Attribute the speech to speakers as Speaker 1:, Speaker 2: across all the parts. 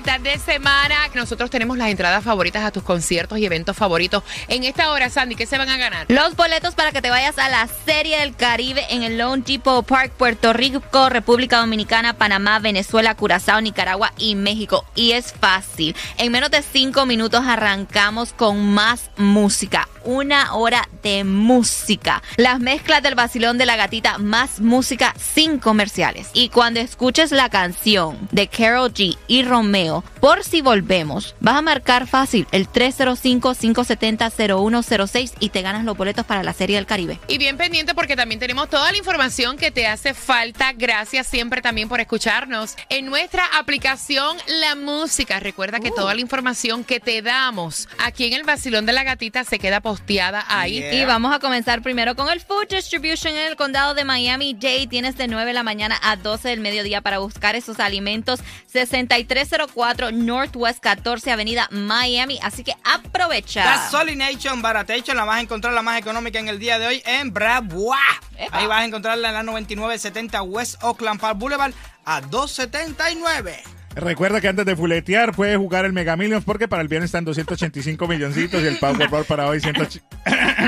Speaker 1: De semana. que Nosotros tenemos las entradas favoritas a tus conciertos y eventos favoritos. En esta hora, Sandy, ¿qué se van a ganar?
Speaker 2: Los boletos para que te vayas a la Serie del Caribe en el Lone Depot Park, Puerto Rico, República Dominicana, Panamá, Venezuela, Curazao, Nicaragua y México. Y es fácil. En menos de cinco minutos arrancamos con más música. Una hora de música. Las mezclas del vacilón de la gatita, más música sin comerciales. Y cuando escuches la canción de Carol G y Romeo, por si volvemos, vas a marcar fácil el 305-570-0106 y te ganas los boletos para la Serie del Caribe.
Speaker 1: Y bien pendiente porque también tenemos toda la información que te hace falta. Gracias siempre también por escucharnos en nuestra aplicación La Música. Recuerda que toda la información que te damos aquí en el Vacilón de la Gatita se queda posteada ahí.
Speaker 2: Y vamos a comenzar primero con el Food Distribution en el condado de Miami-Dade. Tienes de 9 de la mañana a 12 del mediodía para buscar esos alimentos. 6304 Northwest 14 Avenida Miami. Así que aprovecha.
Speaker 3: Gasolination Baratation la vas a encontrar la más económica en el día de hoy en Bravois. Ahí vas a encontrarla en la 9970 West Oakland Park Boulevard a 279.
Speaker 4: Recuerda que antes de fuletear puedes jugar el Mega Millions porque para el viernes están 285 milloncitos y el Powerball para hoy 100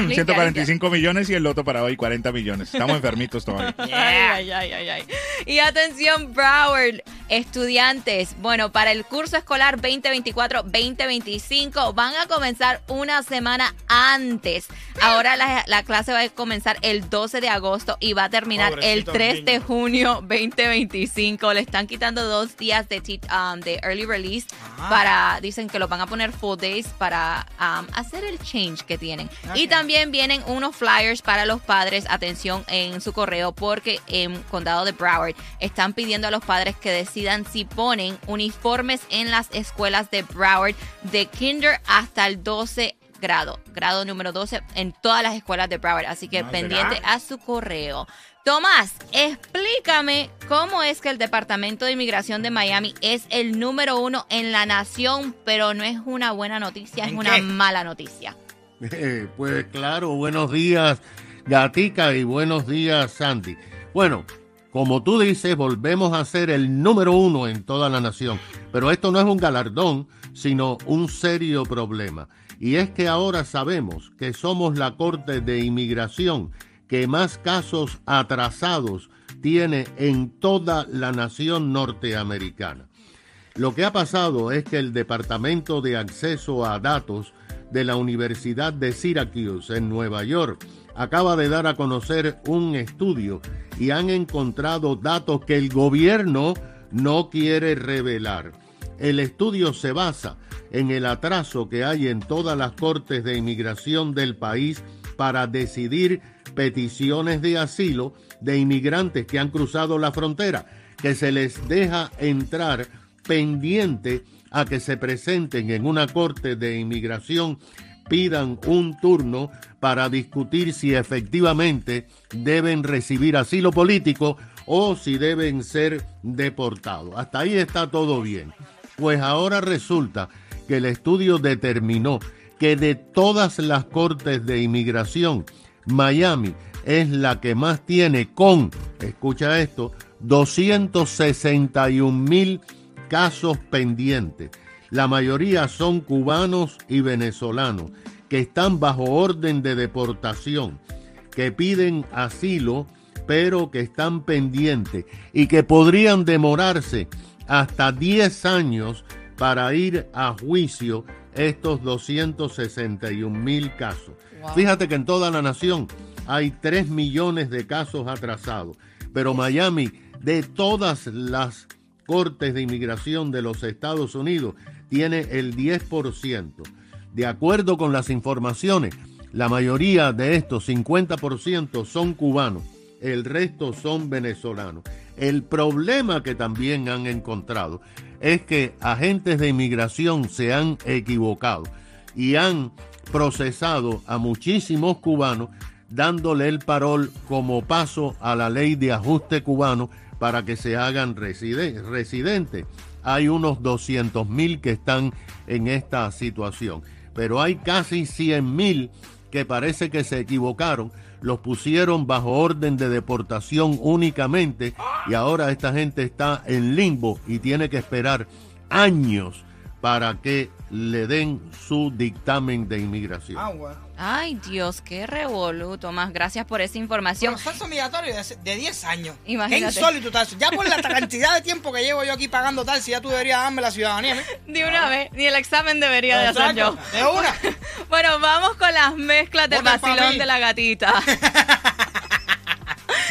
Speaker 4: 145 millones y el Loto para hoy 40 millones. Estamos enfermitos todavía.
Speaker 2: Ay, ay, ay, ay. Y atención, Broward, estudiantes. Bueno, para el curso escolar 2024-2025 van a comenzar una semana antes. Ahora la, la clase va a comenzar el 12 de agosto y va a terminar el
Speaker 3: Pobrecitos
Speaker 2: 3 de junio 2025. Le están quitando dos días de, tea- um, de early release
Speaker 3: Ah.
Speaker 2: para, dicen que lo van a poner full days para um, hacer el change que tienen. Y también vienen unos flyers para los padres, atención en su correo, porque en Condado de Broward están pidiendo a los padres que decidan si ponen uniformes en las escuelas de Broward de kinder hasta el 12 grado, grado número 12 en todas las escuelas de Broward. Así que
Speaker 4: No,
Speaker 2: pendiente
Speaker 4: será.
Speaker 2: a su correo. Tomás, explícame cómo es que el Departamento de Inmigración de Miami es el número uno en la nación, pero no es una buena noticia, es
Speaker 3: ¿En
Speaker 2: una
Speaker 3: qué?
Speaker 2: mala noticia.
Speaker 5: Eh, pues claro, buenos días Gatica y buenos días Sandy. Bueno, como tú dices, volvemos a ser el número uno en toda la nación, pero esto no es un galardón, sino un serio problema. Y es que ahora sabemos que somos la Corte de Inmigración que más casos atrasados tiene en toda la nación norteamericana. Lo que ha pasado es que el Departamento de Acceso a Datos de la Universidad de Syracuse en Nueva York acaba de dar a conocer un estudio y han encontrado datos que el gobierno no quiere revelar. El estudio se basa en el atraso que hay en todas las cortes de inmigración del país para decidir peticiones de asilo de inmigrantes que han cruzado la frontera, que se les deja entrar pendiente a que se presenten en una corte de inmigración, pidan un turno para discutir si efectivamente deben recibir asilo político o si deben ser deportados. Hasta ahí está todo bien. Pues ahora resulta que el estudio determinó que de todas las cortes de inmigración, Miami es la que más tiene con, escucha esto, 261 mil casos pendientes. La mayoría son cubanos y venezolanos que están bajo orden de deportación, que piden asilo, pero que están pendientes y que podrían demorarse hasta 10 años para ir a juicio estos 261 mil casos. Fíjate que en toda la nación hay 3 millones de casos atrasados. pero Miami, de todas las cortes de inmigración de los Estados Unidos, tiene el 10%. De acuerdo con las informaciones, la mayoría de estos 50% son cubanos, el resto son venezolanos. El problema que también han encontrado es que agentes de inmigración se han equivocado y han procesado a muchísimos cubanos dándole el parol como paso a la ley de ajuste cubano para que se hagan residentes. Hay unos 200 mil que están en esta situación, pero hay casi 100 mil que parece que se equivocaron, los pusieron bajo orden de deportación únicamente y ahora esta gente está en limbo y tiene que esperar años para que le den su dictamen de inmigración.
Speaker 3: Ah, bueno.
Speaker 2: Ay, Dios, qué revoluto. Más gracias por esa información.
Speaker 3: Proceso migratorio de, de 10 años.
Speaker 2: Imagínate.
Speaker 3: Qué insólito está eso. Ya por la cantidad de tiempo que llevo yo aquí pagando tal, si ya tú deberías darme la ciudadanía. ¿eh?
Speaker 2: De una vez, ni el examen debería de hacer yo.
Speaker 3: De una.
Speaker 2: Bueno, vamos con las mezclas del
Speaker 3: Voten
Speaker 2: vacilón de la gatita.